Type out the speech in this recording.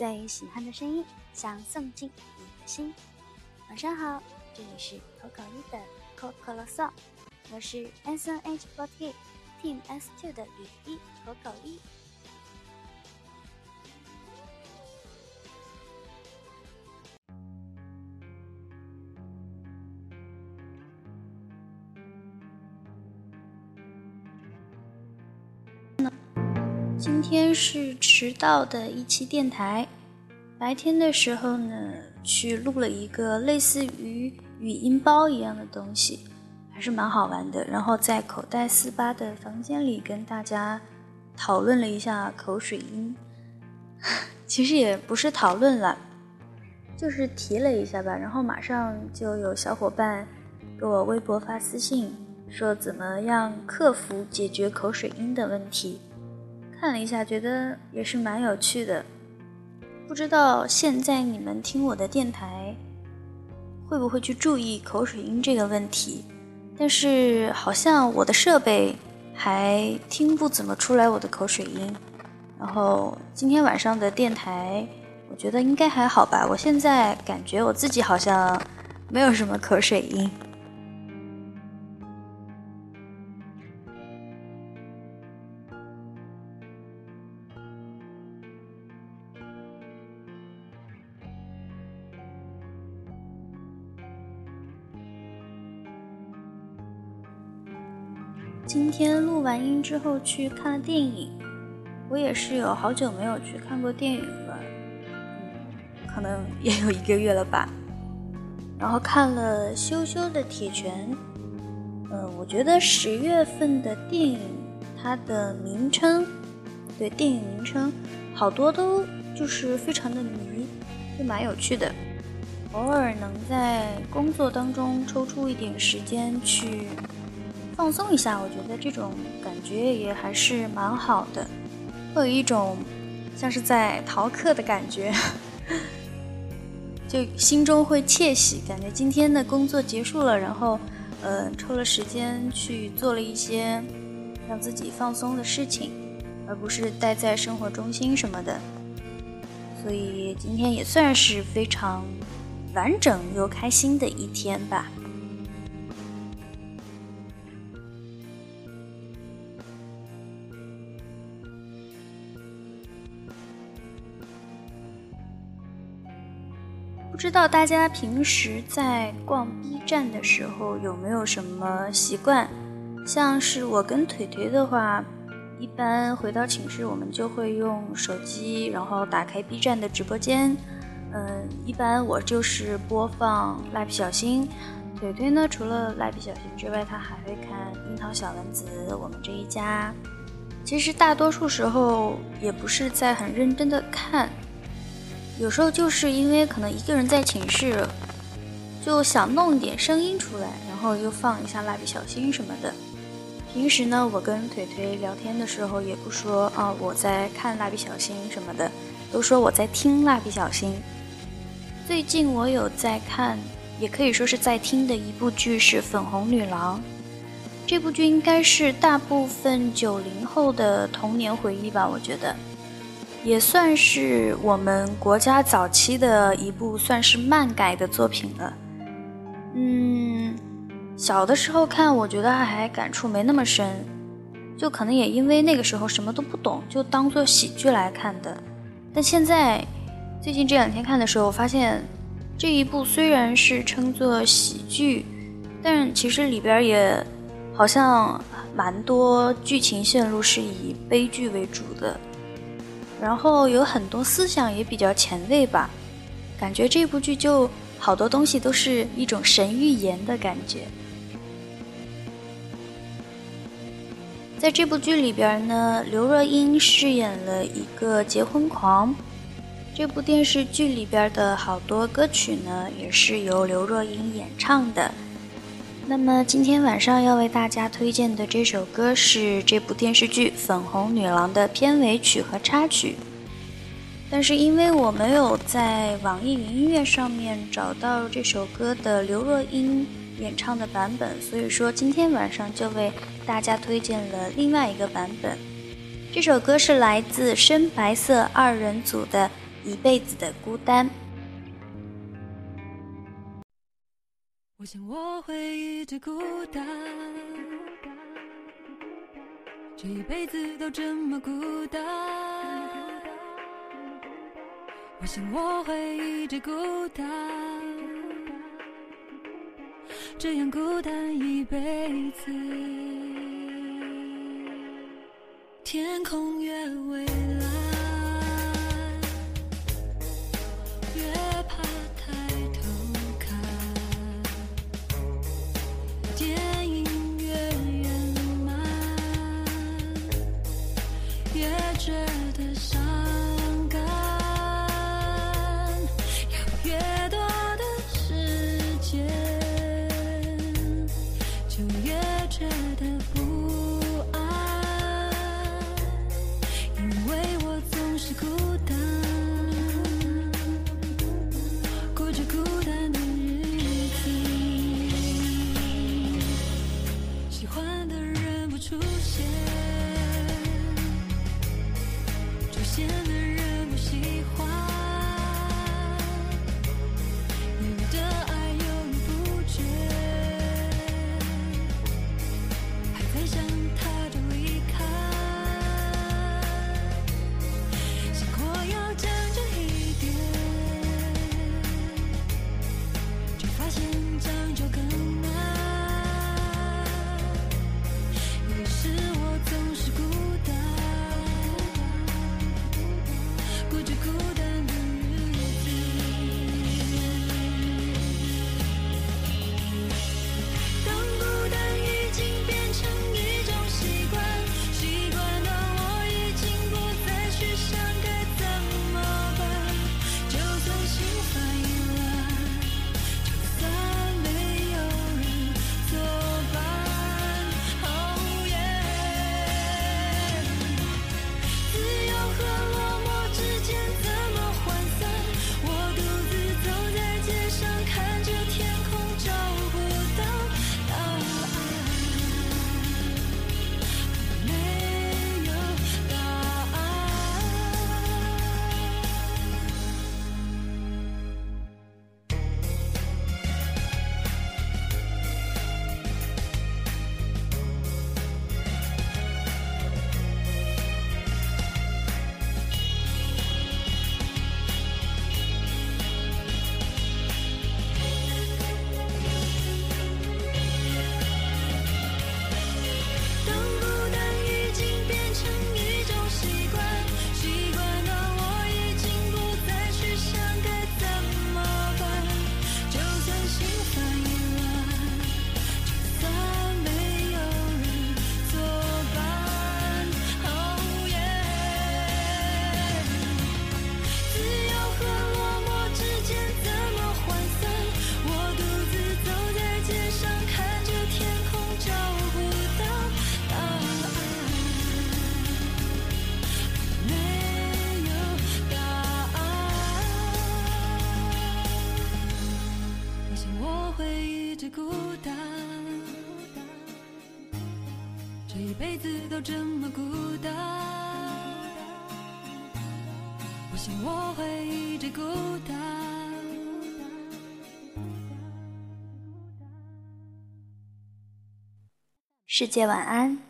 最喜欢的声音，想送进你的心。晚上好，这里是口口一的口口啰嗦，我是 S N H forty Team S two 的雨衣口口一。今天是迟到的一期电台。白天的时候呢，去录了一个类似于语音包一样的东西，还是蛮好玩的。然后在口袋四八的房间里跟大家讨论了一下口水音，其实也不是讨论了，就是提了一下吧。然后马上就有小伙伴给我微博发私信，说怎么样克服解决口水音的问题。看了一下，觉得也是蛮有趣的。不知道现在你们听我的电台，会不会去注意口水音这个问题？但是好像我的设备还听不怎么出来我的口水音。然后今天晚上的电台，我觉得应该还好吧。我现在感觉我自己好像没有什么口水音。今天录完音之后去看了电影，我也是有好久没有去看过电影了，嗯可能也有一个月了吧。然后看了羞羞的铁拳，嗯，我觉得十月份的电影它的名称，对电影名称好多都就是非常的迷，就蛮有趣的。偶尔能在工作当中抽出一点时间去。放松一下，我觉得这种感觉也还是蛮好的，会有一种像是在逃课的感觉，就心中会窃喜，感觉今天的工作结束了，然后，呃，抽了时间去做了一些让自己放松的事情，而不是待在生活中心什么的，所以今天也算是非常完整又开心的一天吧。知道大家平时在逛 B 站的时候有没有什么习惯？像是我跟腿腿的话，一般回到寝室我们就会用手机，然后打开 B 站的直播间。嗯，一般我就是播放蜡笔小新。腿腿呢，除了蜡笔小新之外，他还会看樱桃小丸子、我们这一家。其实大多数时候也不是在很认真的看。有时候就是因为可能一个人在寝室，就想弄一点声音出来，然后就放一下蜡笔小新什么的。平时呢，我跟腿腿聊天的时候也不说啊我在看蜡笔小新什么的，都说我在听蜡笔小新。最近我有在看，也可以说是在听的一部剧是《粉红女郎》。这部剧应该是大部分九零后的童年回忆吧，我觉得。也算是我们国家早期的一部算是漫改的作品了。嗯，小的时候看，我觉得还感触没那么深，就可能也因为那个时候什么都不懂，就当做喜剧来看的。但现在最近这两天看的时候，我发现这一部虽然是称作喜剧，但其实里边也好像蛮多剧情线路是以悲剧为主的。然后有很多思想也比较前卫吧，感觉这部剧就好多东西都是一种神预言的感觉。在这部剧里边呢，刘若英饰演了一个结婚狂。这部电视剧里边的好多歌曲呢，也是由刘若英演唱的。那么今天晚上要为大家推荐的这首歌是这部电视剧《粉红女郎》的片尾曲和插曲，但是因为我没有在网易云音乐上面找到这首歌的刘若英演唱的版本，所以说今天晚上就为大家推荐了另外一个版本。这首歌是来自深白色二人组的《一辈子的孤单。我想我会一直孤单，这一辈子都这么孤单。我想我会一直孤单，这样孤单一辈子。天空越蔚蓝。一辈子都这么孤单，我想我会一直孤单。世界晚安。